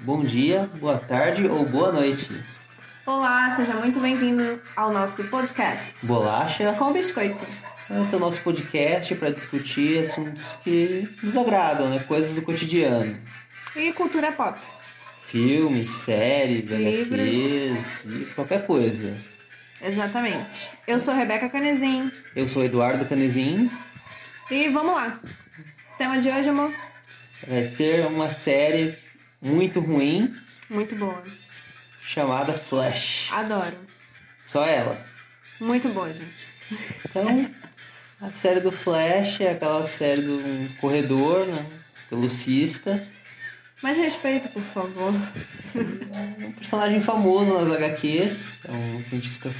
Bom dia, boa tarde ou boa noite. Olá, seja muito bem-vindo ao nosso podcast Bolacha. com biscoito. Esse é o nosso podcast para discutir assuntos que nos agradam, né? Coisas do cotidiano. E cultura pop. Filmes, séries. HQs e qualquer coisa. Exatamente. Eu sou Rebeca Canezin Eu sou Eduardo Canezin. e vamos lá. Tema de hoje, amor? Vai ser uma série muito ruim Muito boa. chamada Flash. Adoro. Só ela. Muito boa, gente. Então, a série do Flash é aquela série do um corredor, né? Velocista. Mais respeito, por favor. um personagem famoso nas HQs, é um cientista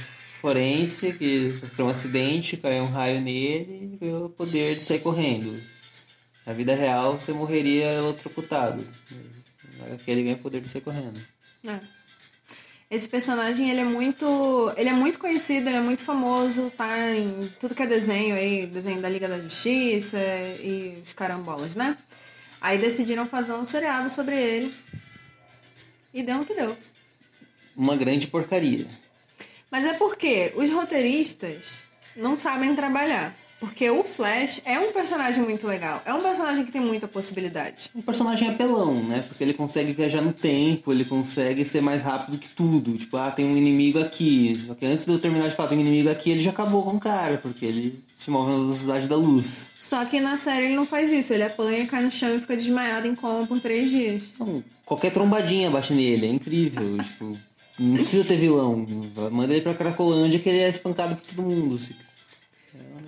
forense que sofreu um acidente, caiu um raio nele e ganhou o poder de sair correndo. Na vida real você morreria eletrocutado. HQ ele ganha o poder de sair correndo. É. Esse personagem, ele é muito. Ele é muito conhecido, ele é muito famoso, tá em tudo que é desenho aí, desenho da Liga da Justiça e os carambolas, né? Aí decidiram fazer um seriado sobre ele. E deu no que deu. Uma grande porcaria. Mas é porque os roteiristas não sabem trabalhar. Porque o Flash é um personagem muito legal. É um personagem que tem muita possibilidade. Um personagem apelão, né? Porque ele consegue viajar no tempo, ele consegue ser mais rápido que tudo. Tipo, ah, tem um inimigo aqui. Só que antes de eu terminar de falar tem um inimigo aqui, ele já acabou com o cara, porque ele se move na velocidade da luz. Só que na série ele não faz isso. Ele apanha, cai no chão e fica desmaiado em coma por três dias. Então, qualquer trombadinha bate nele, é incrível. tipo, não precisa ter vilão. Manda ele pra Cracolândia que ele é espancado por todo mundo. assim.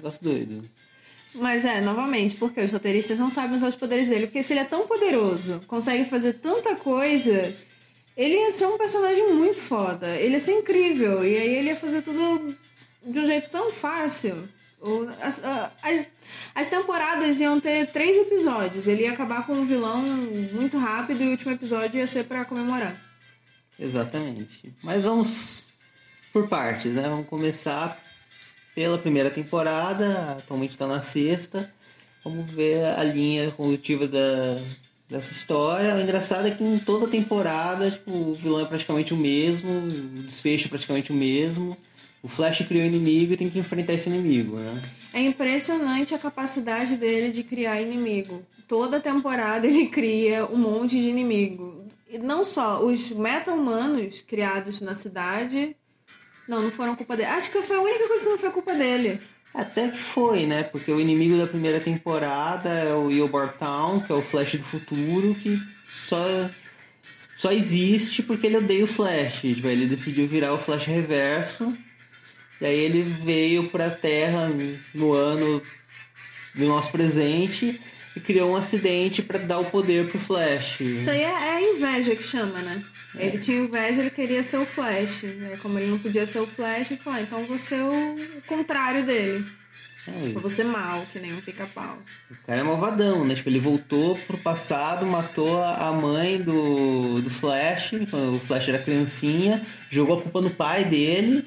Negócio doido. Mas é, novamente, porque os roteiristas não sabem usar os poderes dele. Porque se ele é tão poderoso, consegue fazer tanta coisa, ele ia ser um personagem muito foda. Ele ia ser incrível. E aí ele ia fazer tudo de um jeito tão fácil. O- As, as, as temporadas iam ter três episódios. Ele ia acabar com um vilão muito rápido e o último episódio ia ser pra comemorar. Exatamente. Mas vamos por partes, né? Vamos começar pela primeira temporada, atualmente está na sexta. Vamos ver a linha condutiva da, dessa história. O engraçado é que em toda temporada, tipo, o vilão é praticamente o mesmo, o desfecho é praticamente o mesmo. O Flash cria um inimigo e tem que enfrentar esse inimigo, né? É impressionante a capacidade dele de criar inimigo. Toda temporada ele cria um monte de inimigo. E não só os meta-humanos criados na cidade. Não, não foram culpa dele. Acho que foi a única coisa que não foi culpa dele. Até que foi, né? Porque o inimigo da primeira temporada é o Eobard Town, que é o Flash do futuro, que só, só existe porque ele odeia o Flash. Tipo, ele decidiu virar o Flash reverso. E aí ele veio pra Terra no ano do nosso presente e criou um acidente pra dar o poder pro Flash. Isso aí é, é a inveja que chama, né? Ele tinha inveja, ele queria ser o Flash. Né? Como ele não podia ser o Flash, ele falou: ah, então vou ser o contrário dele. É, vou ser mal, que nem um pica-pau. O cara é malvadão, né? Tipo, ele voltou pro passado, matou a a mãe do, do Flash, quando o Flash era criancinha, jogou a culpa no pai dele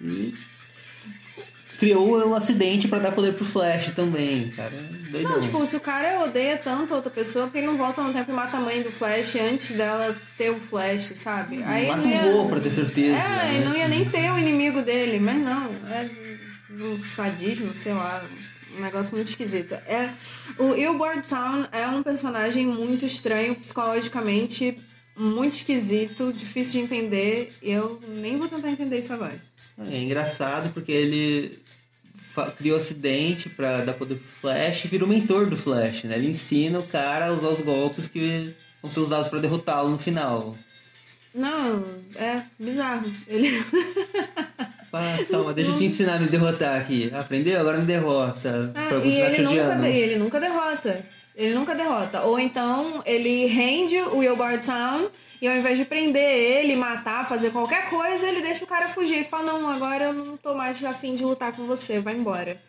e criou um acidente pra dar poder pro Flash também, cara. Doidão. Não, tipo, se o cara odeia tanto outra pessoa, porque ele não volta no tempo e mata a mãe do Flash antes dela ter o Flash, sabe? Aí Mata um ia... voo pra ter certeza. É, né? e não ia nem ter o inimigo dele, mas não, é um sadismo, sei lá, um negócio muito esquisito. É, o Ilbard Town é um personagem muito estranho psicologicamente, muito esquisito, difícil de entender, e eu nem vou tentar entender isso agora. É engraçado porque ele criou acidente pra dar poder pro Flash e virou mentor do Flash, né? Ele ensina o cara a usar os golpes que vão ser usados pra derrotá-lo no final. Não, é bizarro. Ele. Ah, calma, deixa eu te ensinar a me derrotar aqui. Aprendeu? Agora me derrota. Pra e ele nunca, ele nunca derrota. Ele nunca derrota. Ou então ele rende o Wilbur Town e ao invés de prender ele, matar, fazer qualquer coisa, ele deixa o cara fugir e fala: Não, agora eu não tô mais afim de lutar com você, vai embora.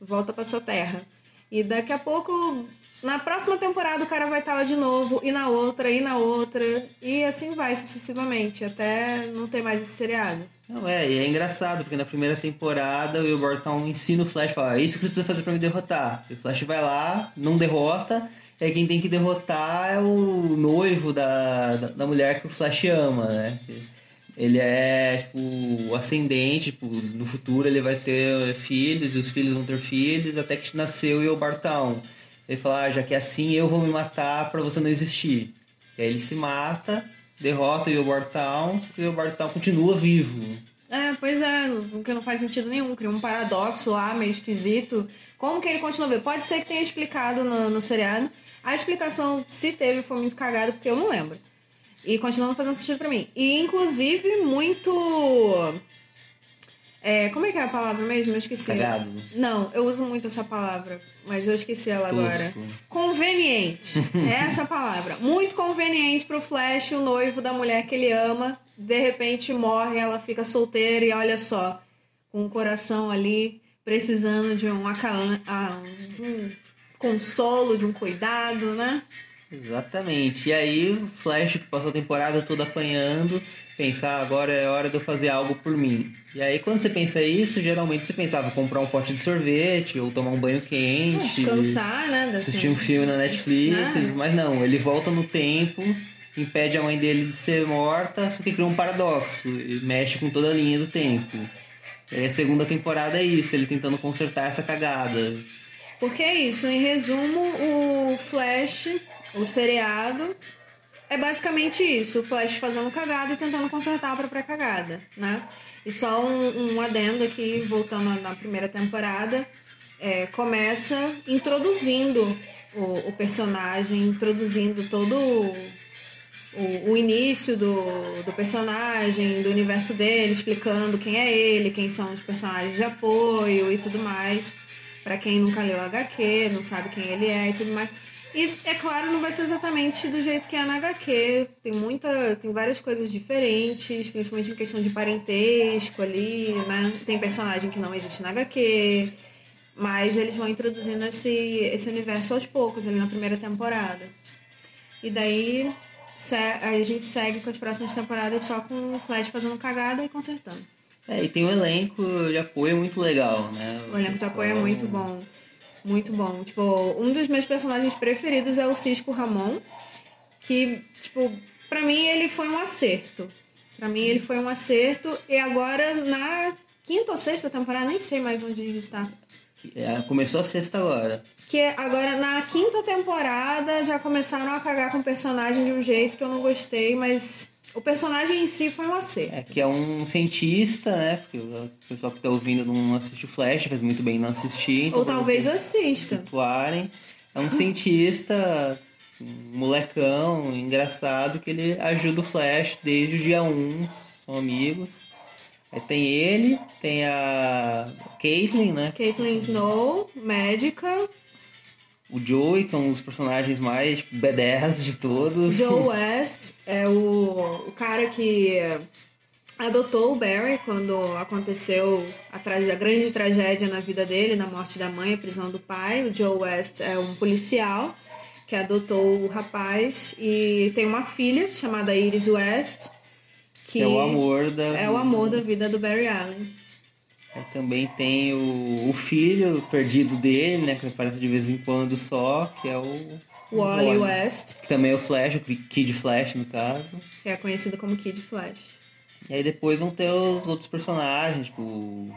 Volta pra sua terra. E daqui a pouco, na próxima temporada, o cara vai estar lá de novo, e na outra, e na outra, e assim vai sucessivamente, até não ter mais esse seriado. Não, é, e é engraçado, porque na primeira temporada o Will Burton ensina o Flash, fala, é isso que você precisa fazer pra me derrotar. E o Flash vai lá, não derrota, E aí quem tem que derrotar é o noivo da, da, da mulher que o Flash ama, né? Ele é, tipo, ascendente, tipo, no futuro ele vai ter filhos e os filhos vão ter filhos, até que nasceu o Yobartown. Ele fala, ah, já que é assim, eu vou me matar para você não existir. E aí ele se mata, derrota o Yobartown, e o Yobartown continua vivo. É, pois é, o que não faz sentido nenhum, cria um paradoxo lá, meio esquisito. Como que ele continua vivo? Pode ser que tenha explicado no, no seriado. A explicação, se teve, foi muito cagada, porque eu não lembro. E continua não fazendo sentido pra mim. E, inclusive, muito... É, como é que é a palavra mesmo? Eu esqueci. Cagado. Não, eu uso muito essa palavra, mas eu esqueci ela Tosco. agora. Conveniente. é essa palavra. Muito conveniente pro Flash, o noivo da mulher que ele ama. De repente morre, ela fica solteira e olha só, com o coração ali, precisando de um, acalan ah, de um consolo, de um cuidado, né? Exatamente. E aí o Flash, que passou a temporada toda apanhando, pensar ah, agora é hora de eu fazer algo por mim. E aí quando você pensa isso, geralmente você pensava comprar um pote de sorvete ou tomar um banho quente. Descansar, né? Assistir um filme na Netflix, Né? mas não, ele volta no tempo, impede a mãe dele de ser morta, só que cria um paradoxo, e mexe com toda a linha do tempo. E aí a segunda temporada é isso, ele tentando consertar essa cagada. Porque é isso, em resumo, o Flash, o seriado, é basicamente isso. O Flash fazendo cagada e tentando consertar a própria cagada, né? E só um, um adendo aqui, voltando na primeira temporada, é, começa introduzindo o, o personagem, introduzindo todo o, o, o início do, do personagem, do universo dele, explicando quem é ele, quem são os personagens de apoio e tudo mais. Pra quem nunca leu HQ, não sabe quem ele é e tudo mais. E é claro, não vai ser exatamente do jeito que é na HQ. Tem muita. Tem várias coisas diferentes, principalmente em questão de parentesco ali, né? Tem personagem que não existe na HQ. Mas eles vão introduzindo esse, esse universo aos poucos ali na primeira temporada. E daí a gente segue com as próximas temporadas só com o Flash fazendo cagada e consertando. É, e tem um elenco de apoio muito legal, né? O elenco de apoio é muito bom. Muito bom. Tipo, um dos meus personagens preferidos é o Cisco Ramon. Que, tipo, pra mim ele foi um acerto. Pra mim ele foi um acerto. E agora, na quinta ou sexta temporada, nem sei mais onde a gente tá. É, começou a sexta agora. Que é agora, na quinta temporada, já começaram a cagar com o personagem de um jeito que eu não gostei, mas o personagem em si foi um acerto. É, que é um cientista, né? Porque o pessoal que tá ouvindo não assiste o Flash, faz muito bem não assistir. então Ou talvez assista. situarem. É um cientista, um molecão, engraçado, que ele ajuda o Flash desde o dia 1, são amigos. Aí tem ele, tem a Caitlyn, né? Caitlyn Snow, médica. O Joey, que é um dos personagens mais tipo, B10 de todos. Joe West é o, o cara que adotou o Barry quando aconteceu a, a grande tragédia na vida dele, na morte da mãe, a prisão do pai. O Joe West é um policial que adotou o rapaz e tem uma filha chamada Iris West, que Que é o amor da. é o amor da vida do Barry Allen. Aí também tem o, o filho perdido dele, né? Que aparece de vez em quando só, que é o. O Wally West, Que também é o Flash, o Kid Flash no caso. que é conhecido como Kid Flash. E aí depois vão ter os outros personagens, tipo o,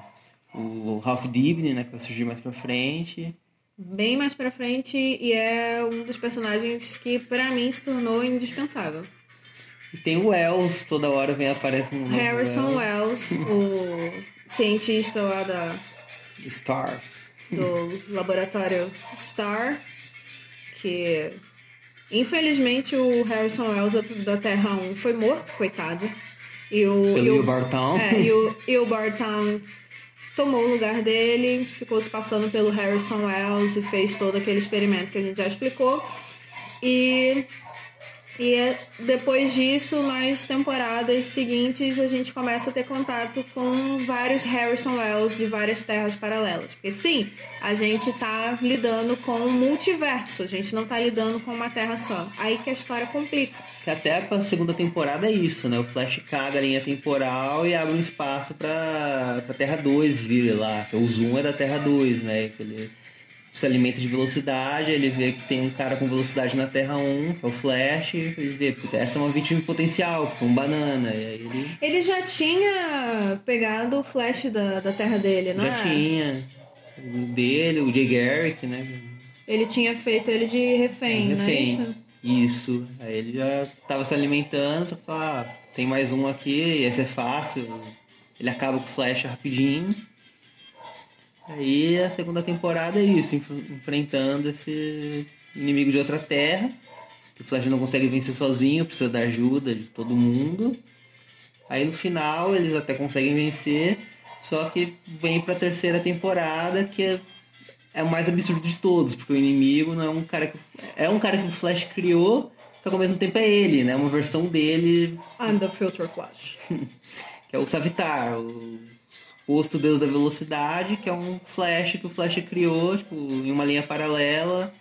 o Ralph Dibny, né? Que vai surgir mais pra frente. Bem mais pra frente e é um dos personagens que pra mim se tornou indispensável. E tem o Wells, toda hora vem aparece um novo Harrison Wells. Wells, o cientista lá da, Stars. do laboratório Star, que infelizmente o Harrison Wells da Terra 1 foi morto, coitado. E o, Pelo e o, Will Barton. é, e o, e o Bartown tomou o lugar dele, ficou se passando pelo Harrison Wells e fez todo aquele experimento que a gente já explicou. E, e é- depois disso, nas temporadas seguintes, a gente começa a ter contato com vários Harrison Wells de várias terras paralelas. Porque sim, a gente tá lidando com um multiverso, a gente não tá lidando com uma terra só. Aí que a história complica. Que até a segunda temporada é isso, né? O Flash caga a linha temporal e abre um espaço pra, pra Terra 2 vir lá. O Zoom é da Terra 2, né? Que ele se alimenta de velocidade, ele vê que tem um cara com velocidade na Terra 1, que é o Flash, ele vê, essa é uma vítima potencial, é um banana. E aí ele Ele já tinha pegado o flash da, da terra dele, não já é? tinha o dele, o Jay Garrick, né? Ele tinha feito ele de refém, não é Refém. isso? Isso. Aí ele já tava se alimentando, só que ah, tem mais um aqui, esse é fácil. Ele acaba com o Flash rapidinho. Aí a segunda temporada é isso, enf- enfrentando esse inimigo de outra terra. Que o Flash não consegue vencer sozinho, precisa da ajuda de todo mundo. Aí no final eles até conseguem vencer, só que vem pra terceira temporada que é, é o mais absurdo de todos, porque o inimigo não é um cara que. É um cara que o Flash criou, só que ao mesmo tempo é ele, né? Uma versão dele, I'm the Future Flash. que é o Savitar, o posto deus da velocidade, que é um Flash que o Flash criou, tipo, em uma linha paralela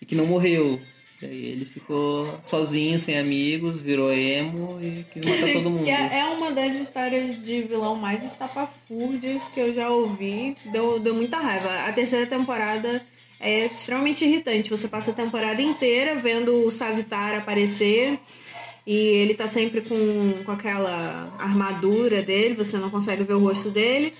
e que não morreu. Daí ele ficou sozinho, sem amigos, virou emo e quis matar todo mundo. É, é uma das histórias de vilão mais estapafúrdias que eu já ouvi. Deu, deu muita raiva. A terceira temporada é extremamente irritante. Você passa a temporada inteira vendo o Savitar aparecer. E ele tá sempre com, com aquela armadura dele, você não consegue ver o rosto dele.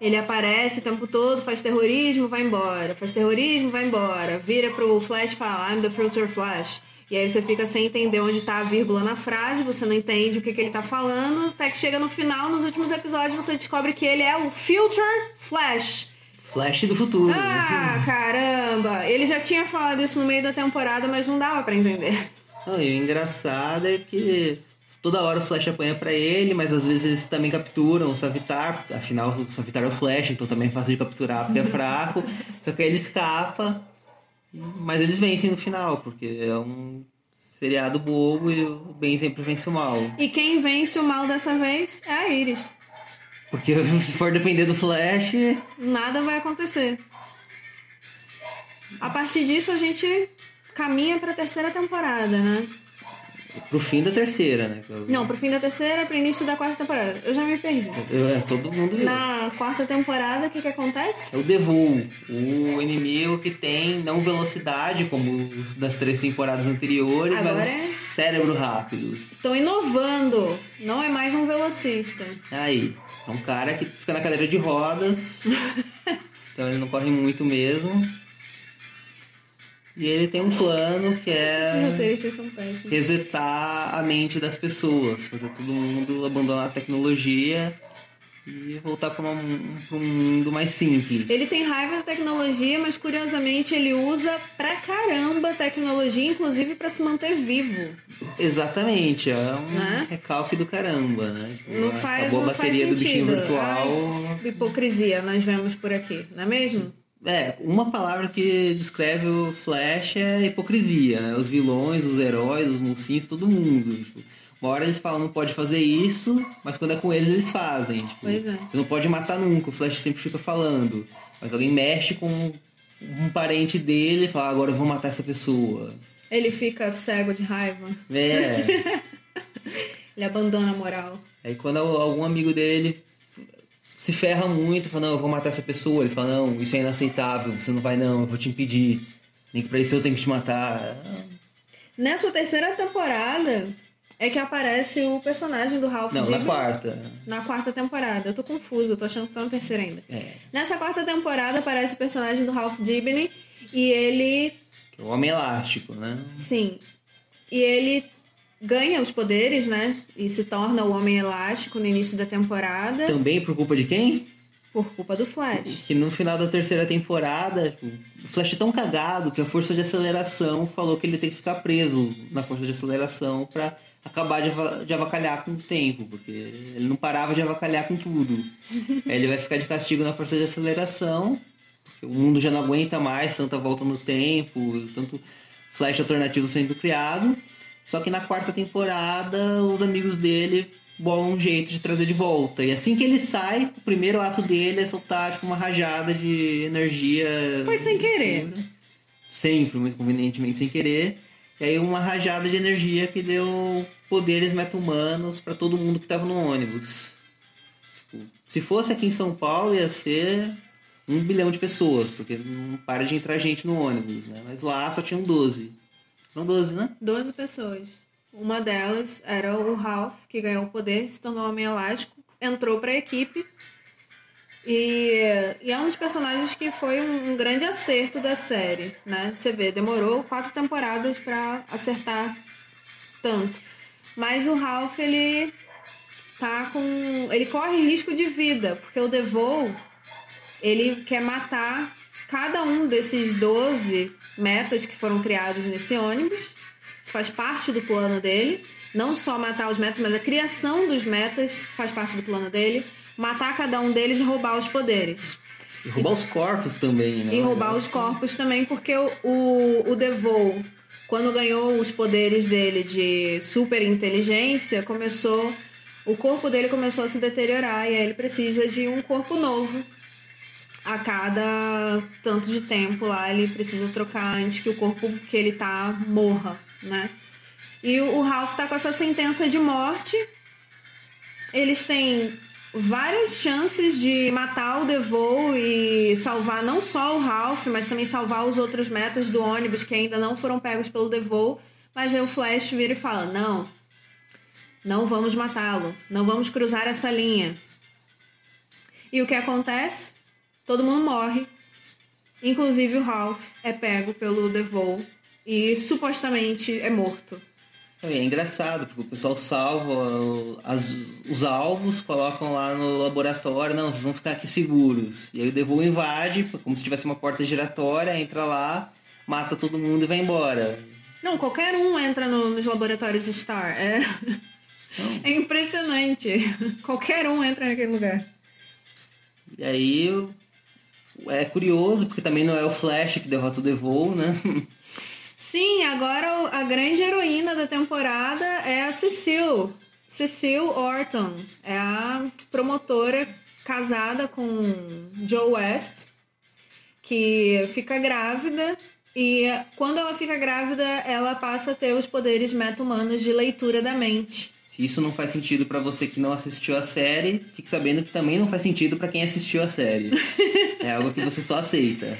Ele aparece o tempo todo, faz terrorismo, vai embora. Faz terrorismo, vai embora. Vira pro Flash e fala, I'm the Future Flash. E aí você fica sem entender onde tá a vírgula na frase, você não entende o que, que ele tá falando, até que chega no final, nos últimos episódios, você descobre que ele é o Future Flash. Flash do futuro. Ah, caramba! Ele já tinha falado isso no meio da temporada, mas não dava pra entender. Não, e o engraçado é que toda hora o Flash apanha pra ele, mas às vezes eles também capturam o Savitar, afinal o Savitar é o Flash, então também é fácil de capturar porque é fraco. Só que aí ele escapa, mas eles vencem no final, porque é um seriado bobo e o bem sempre vence o mal. E quem vence o mal dessa vez é a Iris. Porque se for depender do Flash, Nada vai acontecer. A partir disso, a gente caminha pra terceira temporada, né? pro fim da terceira, né? Não, pro fim da terceira, pro início da quarta temporada. Eu já me perdi. eu- é, todo mundo viu. Na quarta temporada, o que que acontece? É o Devil, o inimigo que tem não velocidade, como os das três temporadas anteriores, Agora mas é- cérebro rápido. Estão inovando. Não é mais um velocista. Aí, é um cara que fica na cadeira de rodas, então ele não corre muito mesmo. E ele tem um plano que é resetar a mente das pessoas, fazer todo mundo abandonar a tecnologia e voltar para um, pra um mundo mais simples. Ele tem raiva da tecnologia, mas curiosamente ele usa pra caramba a tecnologia, inclusive pra se manter vivo. Exatamente, é um Né? recalque do caramba, né? Tipo, Não faz, Acabou a bateria do bichinho virtual. Ai, hipocrisia, nós vemos por aqui, não é mesmo? É, uma palavra que descreve o Flash é hipocrisia, né? Os vilões, os heróis, os mocinhos, todo mundo. Tipo, uma hora eles falam não pode fazer isso, mas quando é com eles eles fazem. Tipo, Pois é. Você não pode matar nunca, o Flash sempre fica falando. Mas alguém mexe com um parente dele e fala, "Ah, agora eu vou matar essa pessoa. Ele fica cego de raiva, É. ele abandona a moral. Aí quando algum amigo dele se ferra muito, fala, não, eu vou matar essa pessoa, ele fala, não, isso é inaceitável, você não vai não, eu vou te impedir. Nem que pra isso eu tenho que te matar. Nessa terceira temporada é que aparece o personagem do Ralph Não, na quarta. Na quarta temporada. Eu tô confusa, eu tô achando que tá na terceira ainda. É. Nessa quarta temporada aparece o personagem do Ralph Dibny e ele, é o Homem Elástico, né? sim, e ele ganha os poderes, né? E se torna o Homem Elástico no início da temporada Também por culpa de quem? por culpa do Flash. Que no final da terceira temporada, tipo, o Flash é tão cagado que a força de aceleração falou que ele tem que ficar preso na força de aceleração pra acabar de, ava- de avacalhar com o tempo, porque ele não parava de avacalhar com tudo. Aí ele vai ficar de castigo na força de aceleração, porque o mundo já não aguenta mais tanta volta no tempo, tanto Flash alternativo sendo criado. Só que na quarta temporada, os amigos dele bolam um jeito de trazer de volta. E assim que ele sai, o primeiro ato dele é soltar tipo, uma rajada de energia. Foi sem querer. Sempre, muito convenientemente sem querer. E aí uma rajada de energia que deu poderes meta-humanos pra todo mundo que tava no ônibus. Tipo, se fosse aqui em São Paulo, ia ser um bilhão de pessoas, porque não para de entrar gente no ônibus, né? Mas lá só tinham 12. Não 12, né? 12 pessoas. Uma delas era o Ralph, que ganhou o poder, se tornou homem elástico, entrou pra equipe. E, e é um dos personagens que foi um, um grande acerto da série, né? Você vê, demorou quatro temporadas pra acertar tanto. Mas o Ralph, ele tá com. Ele corre risco de vida, porque o DeVoe, ele quer matar cada um desses 12 metas que foram criados nesse ônibus. Isso faz parte do plano dele. Não só matar os metas, mas a criação dos metas faz parte do plano dele. Matar cada um deles e roubar os poderes. E roubar os corpos também, né? E roubar os corpos também, porque o, o, o DeVoe, quando ganhou os poderes dele de super inteligência, começou. O corpo dele começou a se deteriorar e aí ele precisa de um corpo novo. A cada tanto de tempo lá, ele precisa trocar antes que o corpo que ele tá morra, né? E o Ralph tá com essa sentença de morte. Eles têm várias chances de matar o DeVoe e salvar não só o Ralph, mas também salvar os outros metas do ônibus que ainda não foram pegos pelo DeVoe. Mas aí o Flash vira e fala: Não, não vamos matá-lo, não vamos cruzar essa linha. E o que acontece? Todo mundo morre, inclusive o Ralph é pego pelo DeVoe e supostamente é morto. É engraçado, porque o pessoal salva as- os alvos, colocam lá no laboratório, não, vocês vão ficar aqui seguros. E aí o Devil invade, como se tivesse uma porta giratória, entra lá, mata todo mundo e vai embora. Não, qualquer um entra no- nos laboratórios Star. É, é impressionante. Qualquer um entra naquele lugar. E aí é curioso, porque também não é o Flash que derrota o Devil, né? Sim, agora a grande heroína da temporada é a Cecile. Cecile Orton. É a promotora casada com Joe West, que fica grávida. E quando ela fica grávida, ela passa a ter os poderes meta-humanos de leitura da mente. Isso não faz sentido pra você que não assistiu a série, fique sabendo que também não faz sentido pra quem assistiu a série. é algo que você só aceita.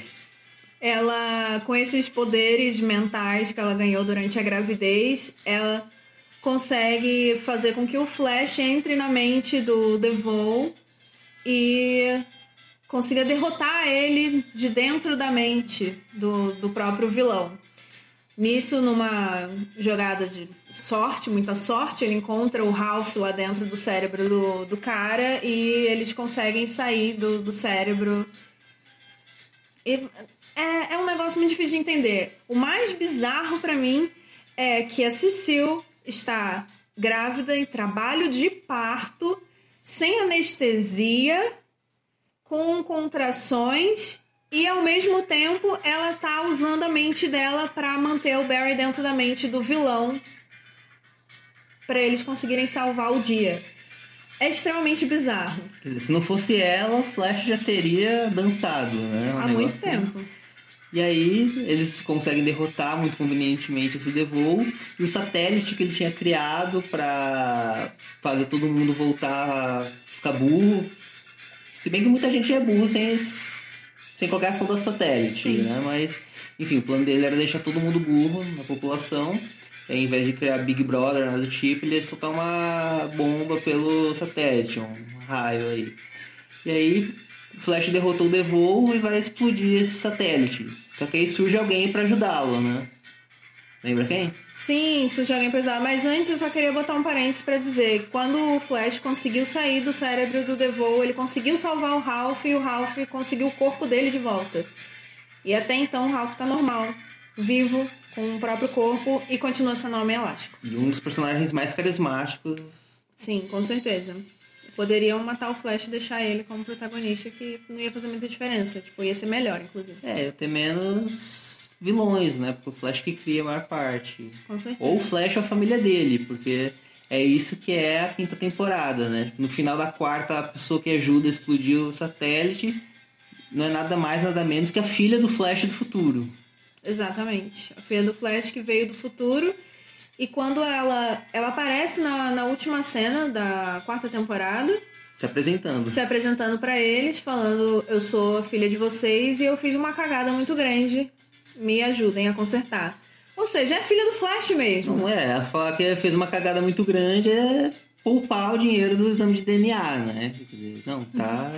ela com esses poderes mentais que ela ganhou durante a gravidez, ela consegue fazer com que o Flash entre na mente do Devon e consiga derrotar ele de dentro da mente do, do próprio vilão. Nisso, numa jogada de sorte, muita sorte, ele encontra o Ralph lá dentro do cérebro do, do cara e eles conseguem sair do, do cérebro e é, é um negócio muito difícil de entender. O mais bizarro pra mim é que a Cecil está grávida em trabalho de parto, sem anestesia, com contrações e ao mesmo tempo ela tá usando a mente dela pra manter o Barry dentro da mente do vilão pra eles conseguirem salvar o dia. É extremamente bizarro. Quer dizer, se não fosse ela, o Flash já teria dançado, né? Um Há muito tempo. E aí eles conseguem derrotar muito convenientemente esse Devil e o satélite que ele tinha criado pra fazer todo mundo voltar a ficar burro. Se bem que muita gente é burro sem, sem qualquer ação do satélite, Sim. né? Mas, enfim, o plano dele era deixar todo mundo burro na população. E, ao invés de criar Big Brother, nada do tipo, ele ia soltar uma bomba pelo satélite, um raio aí. E aí Flash derrotou o Devil e vai explodir esse satélite. Só que aí surge alguém pra ajudá-lo, né? Lembra quem? Sim, surge alguém pra ajudar. Mas antes eu só queria botar um parênteses pra dizer quando o Flash conseguiu sair do cérebro do Devil, ele conseguiu salvar o Ralph e o Ralph conseguiu o corpo dele de volta. E até então o Ralph tá normal, vivo, com o próprio corpo e continua sendo homem elástico. E um dos personagens mais carismáticos. Sim, com certeza. Poderiam matar o Flash e deixar ele como protagonista, que não ia fazer muita diferença. Tipo, ia ser melhor, inclusive. É, ia ter menos vilões, né? Porque o Flash que cria a maior parte. Com certeza. Ou o Flash ou a família dele, porque é isso que é a quinta temporada, né? No final da quarta, a pessoa que ajuda a explodir o satélite não é nada mais, nada menos que a filha do Flash do futuro. Exatamente. A filha do Flash que veio do futuro. E quando ela, ela aparece na, na última cena da quarta temporada, Se apresentando. Se apresentando para eles, falando: Eu sou a filha de vocês e eu fiz uma cagada muito grande. Me ajudem a consertar. Ou seja, é filha do Flash mesmo. Não é, ela fala que fez uma cagada muito grande é poupar o dinheiro do exame de DNA, né? Quer dizer, não, tá.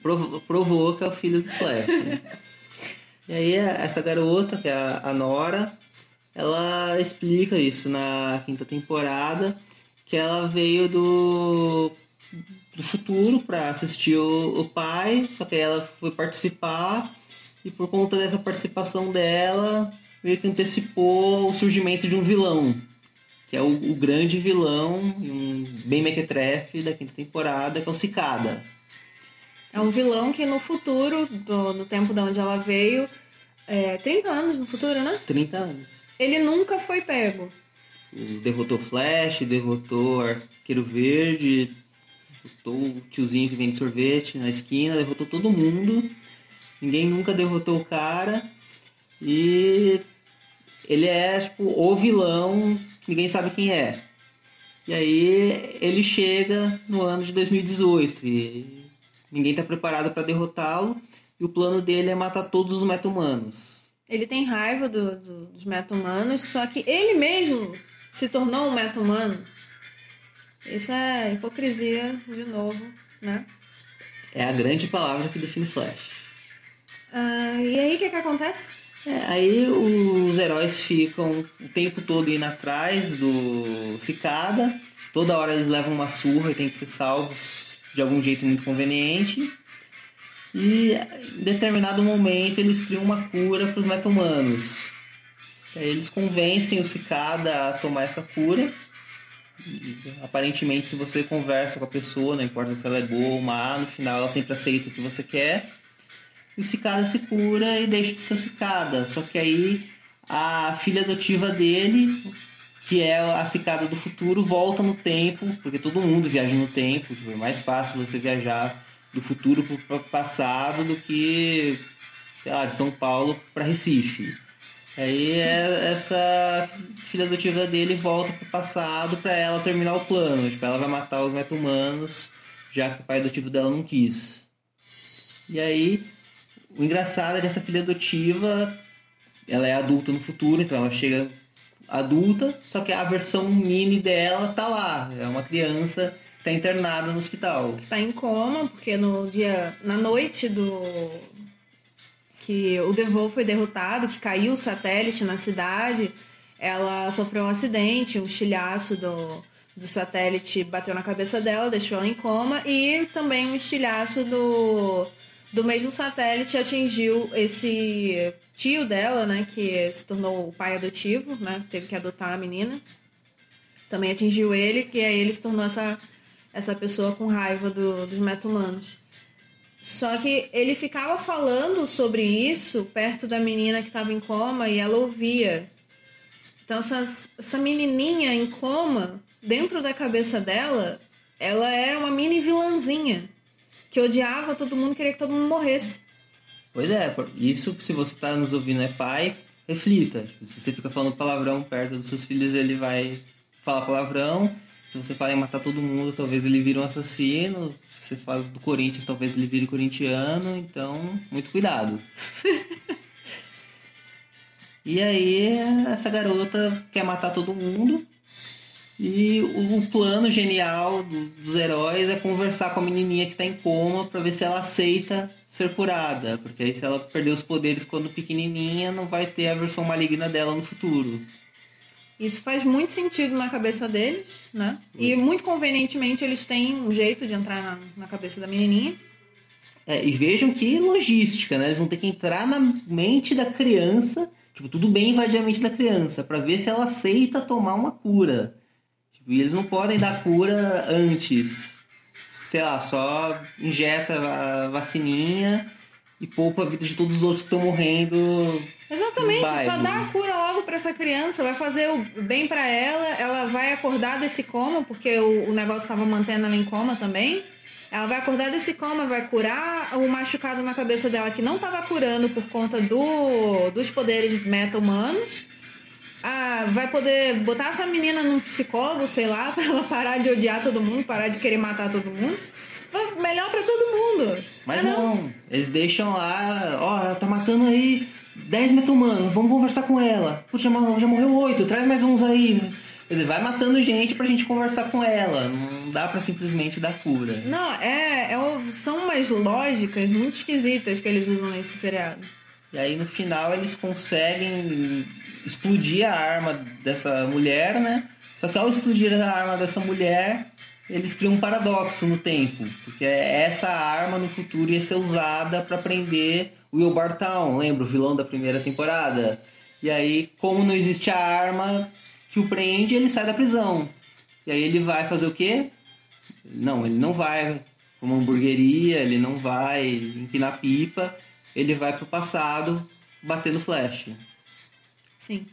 provoca o filho do Flash. Né? E aí essa garota, que é a Nora, ela explica isso na quinta temporada, que ela veio do, do futuro para assistir o, o pai, só que ela foi participar e por conta dessa participação dela, meio que antecipou o surgimento de um vilão, que é o, o grande vilão e um bem mequetrefe da quinta temporada, que é o Cicada. É um vilão que no futuro, do, no tempo de onde ela veio, é, 30 anos no futuro, né? 30 anos. Ele nunca foi pego. Derrotou Flash, derrotou Arqueiro Verde, derrotou o tiozinho que vende sorvete na esquina, derrotou todo mundo. Ninguém nunca derrotou o cara. E ele é tipo o vilão que ninguém sabe quem é. E aí ele chega no ano de 2018 e ninguém está preparado para derrotá-lo. E o plano dele é matar todos os meta-humanos. Ele tem raiva do, do, dos meta-humanos, só que ele mesmo se tornou um meta-humano. Isso é hipocrisia, de novo, né? É a grande palavra que define Flash. Uh, e aí, o que, que acontece? É, aí os heróis ficam o tempo todo indo atrás do Cicada. Toda hora eles levam uma surra e tem que ser salvos de algum jeito muito conveniente. E em determinado momento eles criam uma cura para os meta-humanos. Aí eles convencem o Cicada a tomar essa cura. E, aparentemente, se você conversa com a pessoa, não importa se ela é boa ou má, no final ela sempre aceita o que você quer. E o Cicada se cura e deixa de ser o Cicada. Só que aí a filha adotiva dele, que é a Cicada do futuro, volta no tempo, porque todo mundo viaja no tempo. É mais fácil você viajar do futuro para o passado do que, sei lá, de São Paulo para Recife. Aí é, essa filha adotiva dele volta pro passado para ela terminar o plano. Tipo, ela vai matar os meta-humanos, já que o pai adotivo dela não quis. E aí, o engraçado é que essa filha adotiva, ela é adulta no futuro, então ela chega adulta, só que a versão mini dela tá lá. É uma criança tá internada no hospital. Tá em coma, porque no dia. na noite do. que o Devon foi derrotado, que caiu o satélite na cidade, ela sofreu um acidente, um estilhaço do, do satélite bateu na cabeça dela, deixou ela em coma, e também um estilhaço do, do mesmo satélite atingiu esse tio dela, né, que se tornou o pai adotivo, né, teve que adotar a menina. Também atingiu ele, que aí ele se tornou essa essa pessoa com raiva do, dos meta-humanos. Só que ele ficava falando sobre isso perto da menina que estava em coma e ela ouvia. Então, essa, essa menininha em coma, dentro da cabeça dela, ela era uma mini vilãzinha que odiava todo mundo, queria que todo mundo morresse. Pois é, isso se você está nos ouvindo é pai, reflita. Se você fica falando palavrão perto dos seus filhos, ele vai falar palavrão se você fala em matar todo mundo, talvez ele vire um assassino. Se você fala do Corinthians, talvez ele vire corintiano. Então, muito cuidado. e aí, essa garota quer matar todo mundo. E o plano genial dos heróis é conversar com a menininha que está em coma para ver se ela aceita ser curada. Porque aí, se ela perder os poderes quando pequenininha, não vai ter a versão maligna dela no futuro. Isso faz muito sentido na cabeça deles, né? E muito convenientemente eles têm um jeito de entrar na, na cabeça da menininha. É, e vejam que logística, né? Eles vão ter que entrar na mente da criança, tipo, tudo bem invadir a mente da criança, para ver se ela aceita tomar uma cura. Tipo, e eles não podem dar cura antes. Sei lá, só injeta a vacininha e poupa a vida de todos os outros que estão morrendo. Exatamente, só dá a cura logo para essa criança, vai fazer o bem para ela, ela vai acordar desse coma, porque o, o negócio estava mantendo ela em coma também. Ela vai acordar desse coma, vai curar o machucado na cabeça dela que não estava curando por conta do, dos poderes meta-humanos. Ah, vai poder botar essa menina num psicólogo, sei lá, para ela parar de odiar todo mundo, parar de querer matar todo mundo. Melhor pra todo mundo. Mas não. não. eles deixam lá, ó, ela tá matando aí 10 meta-humanos, vamos conversar com ela. Puxa, já morreu 8, traz mais uns aí. Quer dizer, vai matando gente pra gente conversar com ela. Não dá pra simplesmente dar cura. Não, é, é são umas lógicas muito esquisitas que eles usam nesse seriado. E aí no final eles conseguem explodir a arma dessa mulher, né? Só que ao explodir a arma dessa mulher, eles criam um paradoxo no tempo, porque essa arma no futuro ia ser usada para prender o Will Bartown, lembra o vilão da primeira temporada? E aí, como não existe a arma que o prende, ele sai da prisão. E aí ele vai fazer o quê? Não, ele não vai para uma hamburgueria, ele não vai empinar pipa, ele vai pro passado bater no Flash. Sim.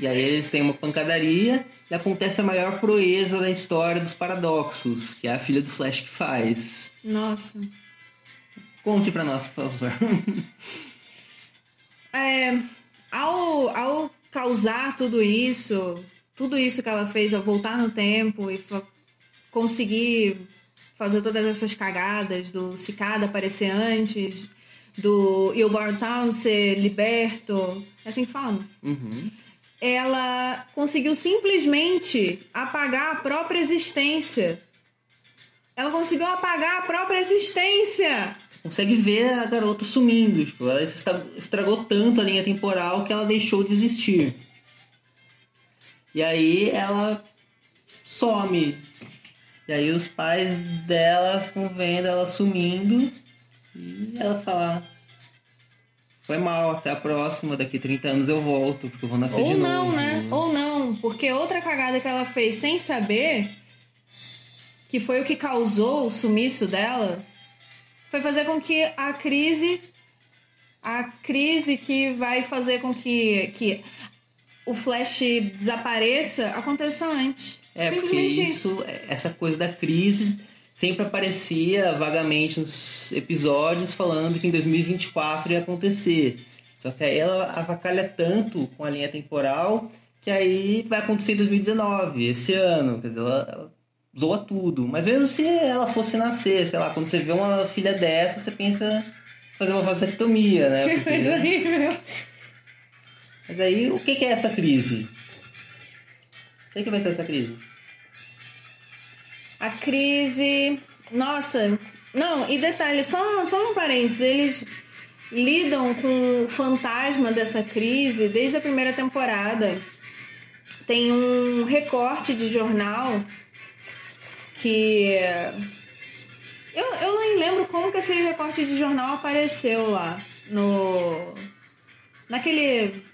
e aí eles têm uma pancadaria acontece a maior proeza da história dos paradoxos, que é a filha do Flash que faz. Nossa. Conte pra nós, por favor. é, ao, ao causar tudo isso, tudo isso que ela fez ao voltar no tempo e conseguir fazer todas essas cagadas do Cicada aparecer antes, do Ilbar Town ser liberto, é assim que falam. Uhum. Ela conseguiu simplesmente apagar a própria existência. Ela conseguiu apagar a própria existência. Consegue ver a garota sumindo. Tipo, ela estragou tanto a linha temporal que ela deixou de existir. E aí ela some e aí os pais dela ficam vendo ela sumindo e ela fala: Foi mal, até a próxima, daqui 30 anos eu volto, porque eu vou nascer Ou de não, novo. né? Ou não, porque outra cagada que ela fez sem saber, que foi o que causou o sumiço dela, foi fazer com que a crise. A crise que vai fazer com que, que o Flash desapareça aconteça antes. É, porque isso, isso, essa coisa da crise sempre aparecia vagamente nos episódios falando que em 2024 ia acontecer. Só que aí ela avacalha tanto com a linha temporal que aí vai acontecer em 2019, esse ano. Quer dizer, ela, ela zoa tudo. Mas mesmo se ela fosse nascer, sei lá, quando você vê uma filha dessa, você pensa fazer uma vasectomia, né? Porque... Mas aí, o que é essa crise? O que, é que vai ser essa crise? A crise. Nossa, não, e detalhe, só, só um parênteses, eles lidam com o fantasma dessa crise desde a primeira temporada. Tem um recorte de jornal que. Eu, eu nem lembro como que esse recorte de jornal apareceu lá no. Naquele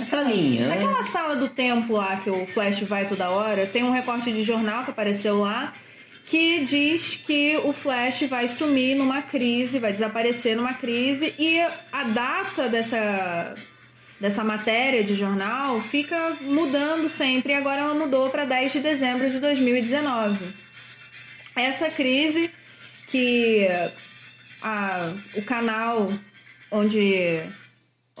essa linha, né? Naquela sala do tempo lá que o Flash vai toda hora, tem um recorte de jornal que apareceu lá que diz que o Flash vai sumir numa crise, vai desaparecer numa crise e a data dessa dessa matéria de jornal fica mudando sempre e agora ela mudou para 10 de dezembro de 2019. Essa crise que a, o canal onde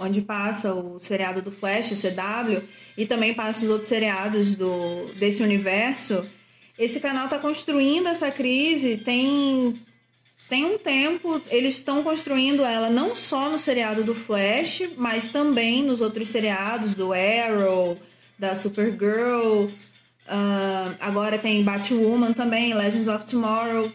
onde passa o seriado do Flash, CW, e também passa os outros seriados do, desse universo. Esse canal está construindo essa crise tem, tem um tempo. Eles estão construindo ela não só no seriado do Flash, mas também nos outros seriados do Arrow, da Supergirl. Uh, agora tem Batwoman também, Legends of Tomorrow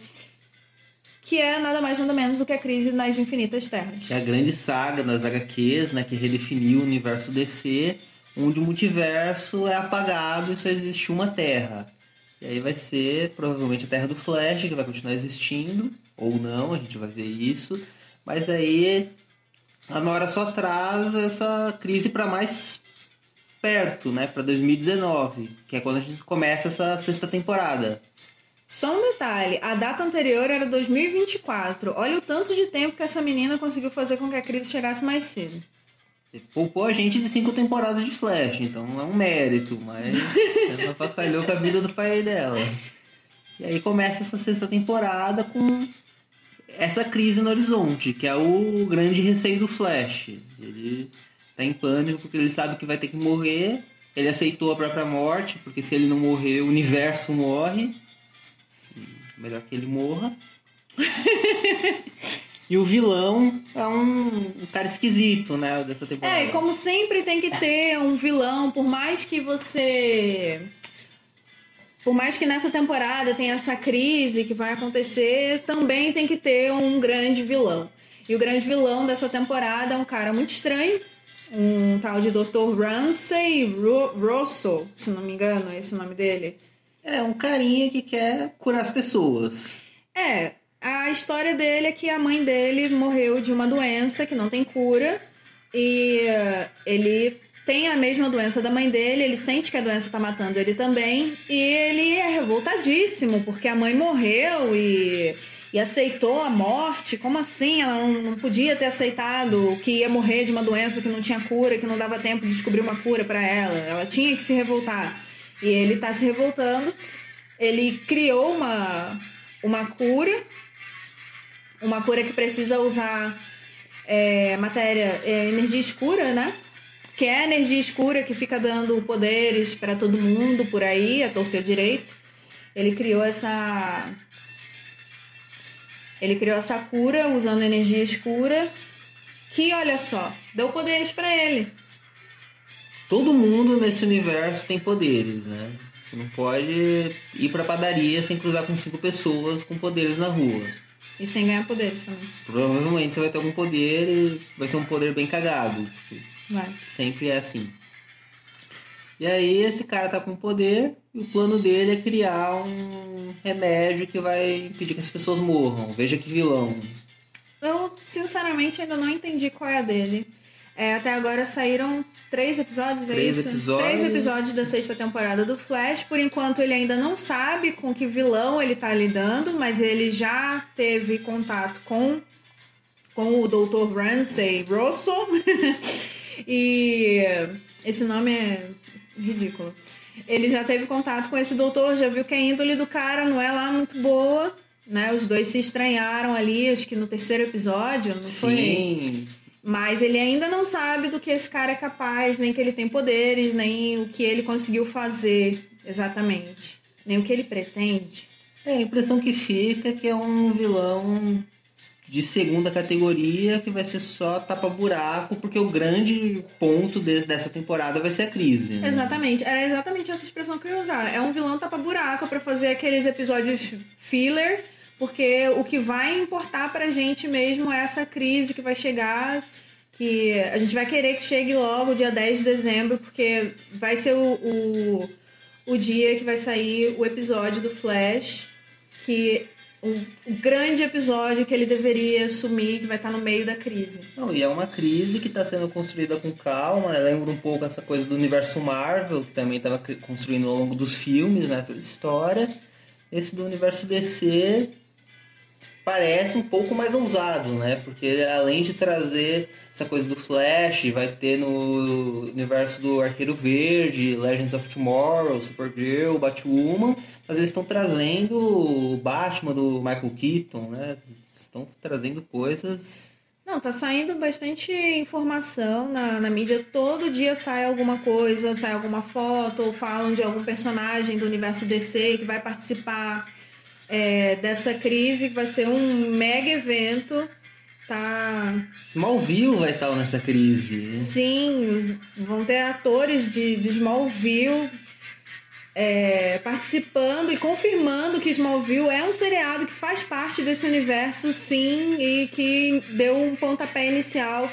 que é nada mais nada menos do que a crise nas infinitas terras. É a grande saga das HQs, né, que redefiniu o universo DC, onde o multiverso é apagado e só existe uma Terra. E aí vai ser provavelmente a Terra do Flash, que vai continuar existindo, ou não, a gente vai ver isso. Mas aí a Nora só traz essa crise para mais perto, né, para 2019, que é quando a gente começa essa sexta temporada. Só um detalhe, a data anterior era 2024. Olha o tanto de tempo que essa menina conseguiu fazer com que a crise chegasse mais cedo. Poupou a gente de cinco temporadas de Flash, então é um mérito, mas ela falhou com a vida do pai dela. E aí começa essa sexta temporada com essa crise no horizonte, que é o grande receio do Flash. Ele tá em pânico porque ele sabe que vai ter que morrer. Ele aceitou a própria morte, porque se ele não morrer, o universo morre. Melhor que ele morra. e o vilão é um, um, cara esquisito, né? Dessa temporada. É, e como sempre tem que ter um vilão, por mais que você. Por mais que nessa temporada tenha essa crise que vai acontecer, também tem que ter um grande vilão. E o grande vilão dessa temporada é um cara muito estranho, um tal de Dr. Ramsey Rosso, se não me engano, é esse o nome dele. É um carinha que quer curar as pessoas. É, a história dele é que a mãe dele morreu de uma doença que não tem cura e ele tem a mesma doença da mãe dele, ele sente que a doença tá matando ele também e ele é revoltadíssimo porque a mãe morreu e e aceitou a morte. Como assim? Ela não, não podia ter aceitado que ia morrer de uma doença que não tinha cura, que não dava tempo de descobrir uma cura para ela. Ela tinha que se revoltar. E ele tá se revoltando. Ele criou uma, uma cura, uma cura que precisa usar é, matéria, é, energia escura, né? Que é a energia escura que fica dando poderes para todo mundo por aí, a torta direito. Ele criou essa ele criou essa cura usando energia escura, que olha só, deu poderes para ele. Todo mundo nesse universo tem poderes, né? Você não pode ir pra padaria sem cruzar com cinco pessoas com poderes na rua. E sem ganhar poderes também. Provavelmente você vai ter algum poder e vai ser um poder bem cagado. Vai. Sempre é assim. E aí esse cara tá com poder e o plano dele é criar um remédio que vai impedir que as pessoas morram. Veja que vilão. Eu, sinceramente, ainda não entendi qual é a dele. É, até agora saíram três episódios, três é isso? Episódios. Três episódios da sexta temporada do Flash. Por enquanto, ele ainda não sabe com que vilão ele tá lidando, mas ele já teve contato com, com o Dr. Ramsey Rosso. e esse nome é ridículo. Ele já teve contato com esse doutor, já viu que a índole do cara não é lá muito boa, né? Os dois se estranharam ali, acho que no terceiro episódio, não Sim. foi? Mas ele ainda não sabe do que esse cara é capaz, nem que ele tem poderes, nem o que ele conseguiu fazer exatamente, nem o que ele pretende. É, a impressão que fica é que é um vilão de segunda categoria que vai ser só tapa-buraco, porque o grande ponto de, dessa temporada vai ser a crise. Né? Exatamente, era exatamente essa expressão que eu ia usar. É um vilão tapa-buraco para fazer aqueles episódios filler, porque o que vai importar pra gente mesmo é essa crise que vai chegar. Que a gente vai querer que chegue logo, dia 10 de dezembro, porque vai ser o, o, o dia que vai sair o episódio do Flash, que um, grande episódio que ele deveria assumir, que vai estar no meio da crise. Não, e é uma crise que está sendo construída com calma, né? lembra um pouco essa coisa do universo Marvel, que também estava construindo ao longo dos filmes, nessa né? história. Esse do universo DC parece um pouco mais ousado, né? Porque além de trazer essa coisa do Flash, vai ter no universo do Arqueiro Verde, Legends of Tomorrow, Supergirl, Batwoman, mas eles estão trazendo o Batman do Michael Keaton, né? Estão trazendo coisas não, tá saindo bastante informação na, na mídia. Todo dia sai alguma coisa, sai alguma foto, ou falam de algum personagem do universo DC que vai participar é, dessa crise, que vai ser um mega evento. Tá. Smallville vai estar nessa crise. Sim, os, vão ter atores de, de Smallville é, participando e confirmando que Smallville é um seriado que faz parte desse universo, sim, e que deu um pontapé inicial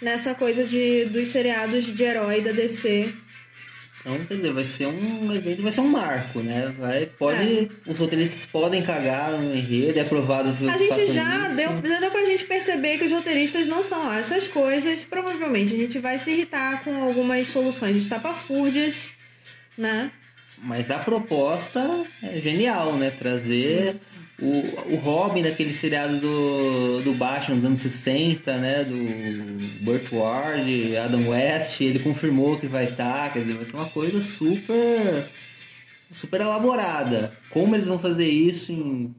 nessa coisa de, dos seriados de herói da DC. Então, quer dizer, vai ser um evento, vai ser um marco, né? Vai, pode, é. Os roteiristas podem cagar no enredo, é aprovado que A gente já isso. deu, já deu pra gente perceber que os roteiristas não são lá essas coisas. Provavelmente a gente vai se irritar com algumas soluções estapafúrdias, né? Mas a proposta é genial, né? Trazer o, o Robin daquele seriado do, do Batman dos anos 60, né? Do Burt Ward, Adam West, ele confirmou que vai estar, tá, quer dizer, vai ser uma coisa super super elaborada. Como eles vão fazer isso em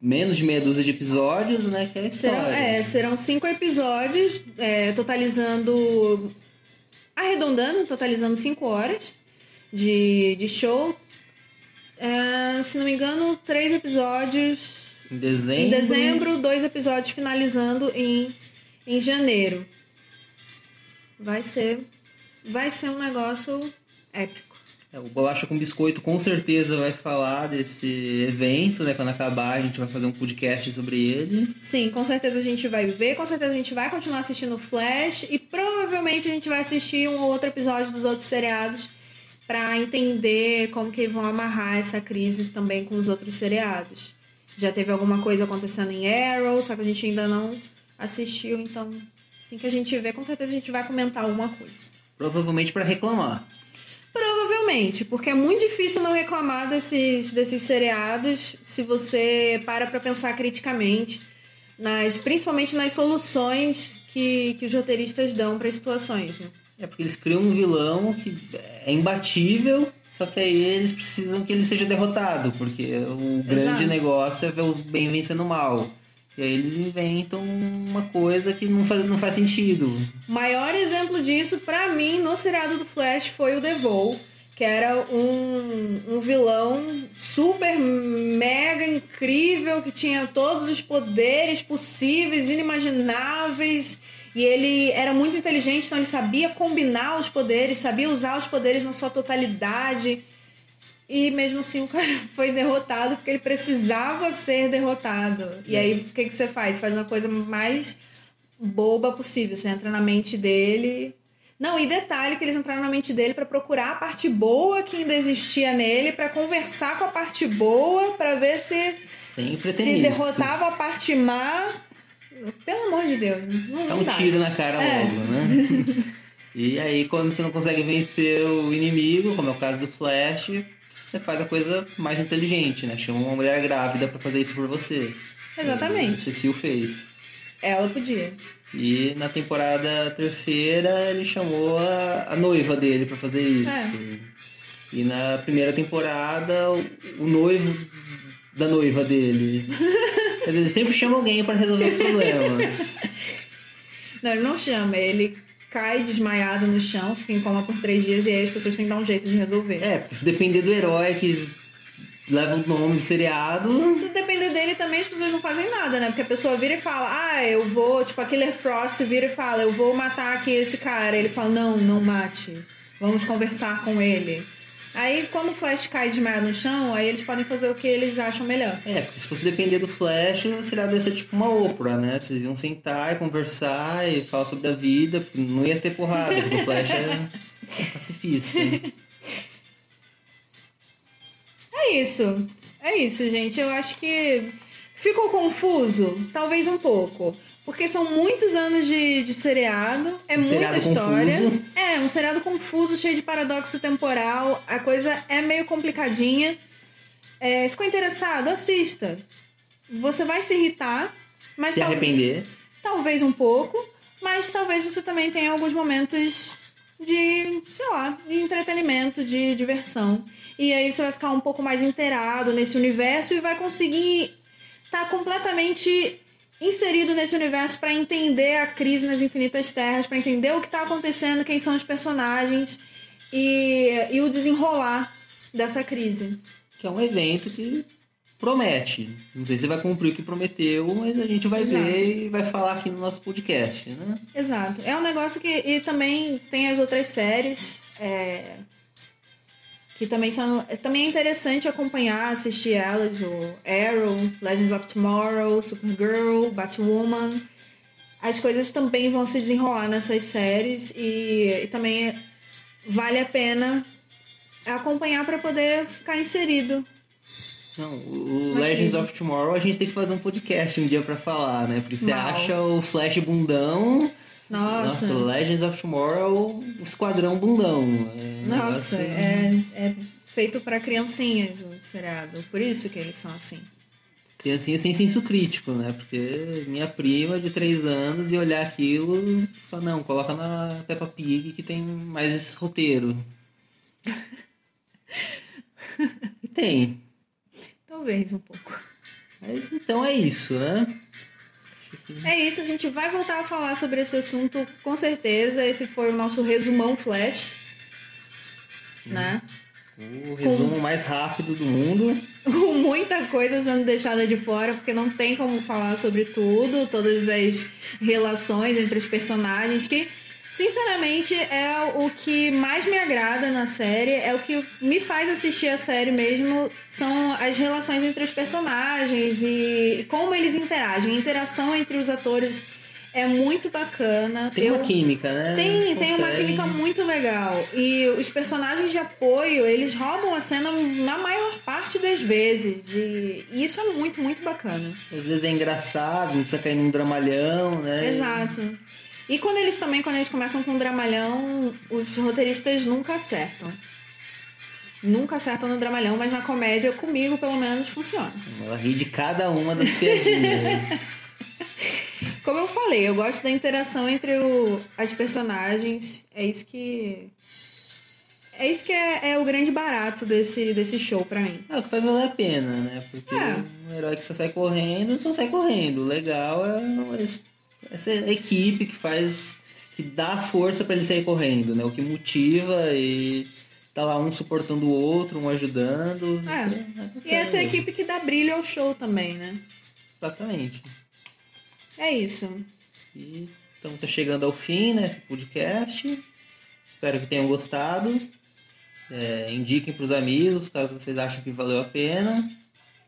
menos de meia dúzia de episódios, né? Que é. Serão, é, serão cinco episódios, é, totalizando. arredondando, totalizando cinco horas de, de show. É, se não me engano, três episódios Em dezembro. em dezembro, dois episódios finalizando em, em janeiro. Vai ser. Vai ser um negócio épico. É, o Bolacha com Biscoito com certeza vai falar desse evento, né? Quando acabar, a gente vai fazer um podcast sobre ele. Sim, com certeza a gente vai ver, com certeza a gente vai continuar assistindo Flash e provavelmente a gente vai assistir um ou outro episódio dos outros seriados pra entender como que vão amarrar essa crise também com os outros seriados. Já teve alguma coisa acontecendo em Arrow, só que a gente ainda não assistiu, então assim que a gente vê, com certeza a gente vai comentar alguma coisa. Provavelmente para reclamar. Provavelmente, porque é muito difícil não reclamar desses, desses seriados se você para pra pensar criticamente, nas, principalmente nas soluções que, que os roteiristas dão para situações. Né? É porque eles criam um vilão que é imbatível, só que aí eles precisam que ele seja derrotado, porque o grande Exato. negócio é ver o bem vencendo o mal. E aí eles inventam uma coisa que não faz, não faz sentido. O maior exemplo disso, pra mim, no seriado do Flash, foi o Devil, que era um, um vilão super mega incrível, que tinha todos os poderes possíveis, inimagináveis. E ele era muito inteligente, então ele sabia combinar os poderes, sabia usar os poderes na sua totalidade. E mesmo assim o cara foi derrotado porque ele precisava ser derrotado. E aí o que, que você faz? Faz uma coisa mais boba possível. Você entra na mente dele. Não, e detalhe que eles entraram na mente dele pra procurar a parte boa que ainda existia nele, pra conversar com a parte boa, pra ver se Sempre se tem isso. derrotava a parte má. Pelo amor de Deus, não, Dá não um tiro na cara É. logo, né? e aí, quando você não consegue vencer o inimigo, como é o caso do Flash, você faz a coisa mais inteligente, né? Chama uma mulher grávida pra fazer isso por você. Exatamente. O Cecil fez. Ela podia. E na temporada terceira ele chamou a, a noiva dele pra fazer isso. É. E na primeira temporada o, o noivo da noiva dele. Ele sempre chama alguém pra resolver os problemas. Não, ele não chama, ele cai desmaiado no chão, fica em coma por três dias e aí as pessoas têm que dar um jeito de resolver. É, porque se depender do herói que leva o nome do seriado. Se depender dele também, as pessoas não fazem nada, né? Porque a pessoa vira e fala, ah, eu vou, tipo, a Killer Frost vira e fala, eu vou matar aqui esse cara. Ele fala, não, não mate. Vamos conversar com ele. Aí, quando o Flash cai desmaiado no chão, aí eles podem fazer o que eles acham melhor. É, porque se fosse depender do Flash, o seriado ia ser tipo uma Oprah, né? Vocês iam sentar e conversar e falar sobre a vida, não ia ter porrada, porque o Flash é pacifista. É isso. É isso, gente. Eu acho que ficou confuso, talvez um pouco. Porque são muitos anos de, de seriado, é Um muita seriado história. confuso. É, um seriado confuso, cheio de paradoxo temporal. A coisa é meio complicadinha. É, ficou interessado? Assista. Você vai se irritar, mas Se arrepender. talvez um pouco, mas talvez você também tenha alguns momentos de, sei lá, de entretenimento, de diversão. E aí você vai ficar um pouco mais inteirado nesse universo e vai conseguir estar completamente inserido nesse universo para entender a crise nas infinitas terras, para entender o que tá acontecendo, quem são os personagens e, e o desenrolar dessa crise. Que é um evento que promete. Não sei se vai cumprir o que prometeu, mas a gente vai Exato. ver e vai falar aqui no nosso podcast, né? Exato. É um negócio que. E também tem as outras séries. é, que também são. Também é interessante acompanhar, assistir elas, o Arrow, Legends of Tomorrow, Supergirl, Batwoman. As coisas também vão se desenrolar nessas séries e, e também vale a pena acompanhar para poder ficar inserido. Não, o Legends of Tomorrow a gente tem que fazer um podcast um dia pra falar, né? Porque você Mal. acha o Flash bundão. Nossa. Nossa, Legends of Tomorrow, o Esquadrão Bundão. É Nossa, é, é feito para criancinhas o seriado. Por isso que eles são assim. Criancinha sem senso crítico, né? Porque minha prima de 3 anos e olhar aquilo fala, não, coloca na Peppa Pig que tem mais esse roteiro. e tem. Talvez um pouco. Mas então é isso, né? É isso, a gente vai voltar a falar sobre esse assunto com certeza. Esse foi o nosso resumão flash, né? O resumo com... mais rápido do mundo. Com muita coisa sendo deixada de fora, porque não tem como falar sobre tudo, todas as relações entre os personagens que Sinceramente, é o que mais me agrada na série, é o que me faz assistir a série mesmo, são as relações entre os personagens e como eles interagem. A interação entre os atores é muito bacana. Tem Eu... uma química, né? Tem, tem uma química muito legal. E os personagens de apoio, eles roubam a cena na maior parte das vezes. E isso é muito, muito bacana. Às vezes é engraçado, não precisa cair num dramalhão, né? Exato. E quando eles também, quando eles começam com um dramalhão, os roteiristas nunca acertam. Nunca acertam no dramalhão, mas na comédia, comigo, pelo menos, funciona. Ela ri de cada uma das piadinhas. Como eu falei, eu gosto da interação entre o, as personagens. É isso que. É isso que é, é, o grande barato desse, desse show pra mim. É o que faz valer a pena, né? Porque é. um herói que só sai correndo, só sai correndo. O legal é essa equipe que faz que dá força para ele sair correndo, né? O que motiva e tá lá um suportando o outro, um ajudando. É. é e essa é a equipe que dá brilho ao show também, né? Exatamente. É isso. E então tá chegando ao fim, né, esse podcast. Espero que tenham gostado. É, indiquem para os amigos, caso vocês achem que valeu a pena.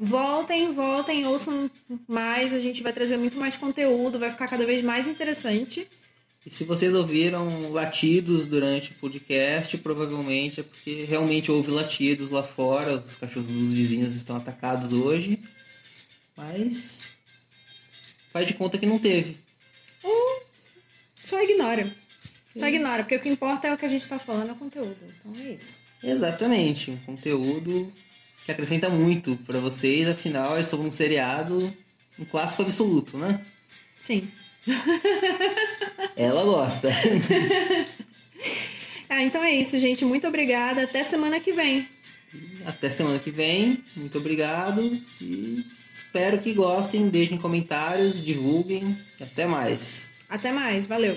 Voltem, voltem, ouçam mais, a gente vai trazer muito mais conteúdo, vai ficar cada vez mais interessante. E se vocês ouviram latidos durante o podcast, provavelmente é porque realmente houve latidos lá fora, os cachorros dos vizinhos estão atacados hoje. Mas faz de conta que não teve. Ou só ignora. Só ignora, porque o que importa é o que a gente está falando, é o conteúdo. Então é isso. Exatamente, um conteúdo que acrescenta muito para vocês, afinal é sobre um seriado, um clássico absoluto, né? Sim. Ela gosta. ah, então é isso, gente. Muito obrigada. Até semana que vem. Até semana que vem. Muito obrigado. E espero que gostem. Deixem comentários, divulguem. Até mais. Até mais. Valeu.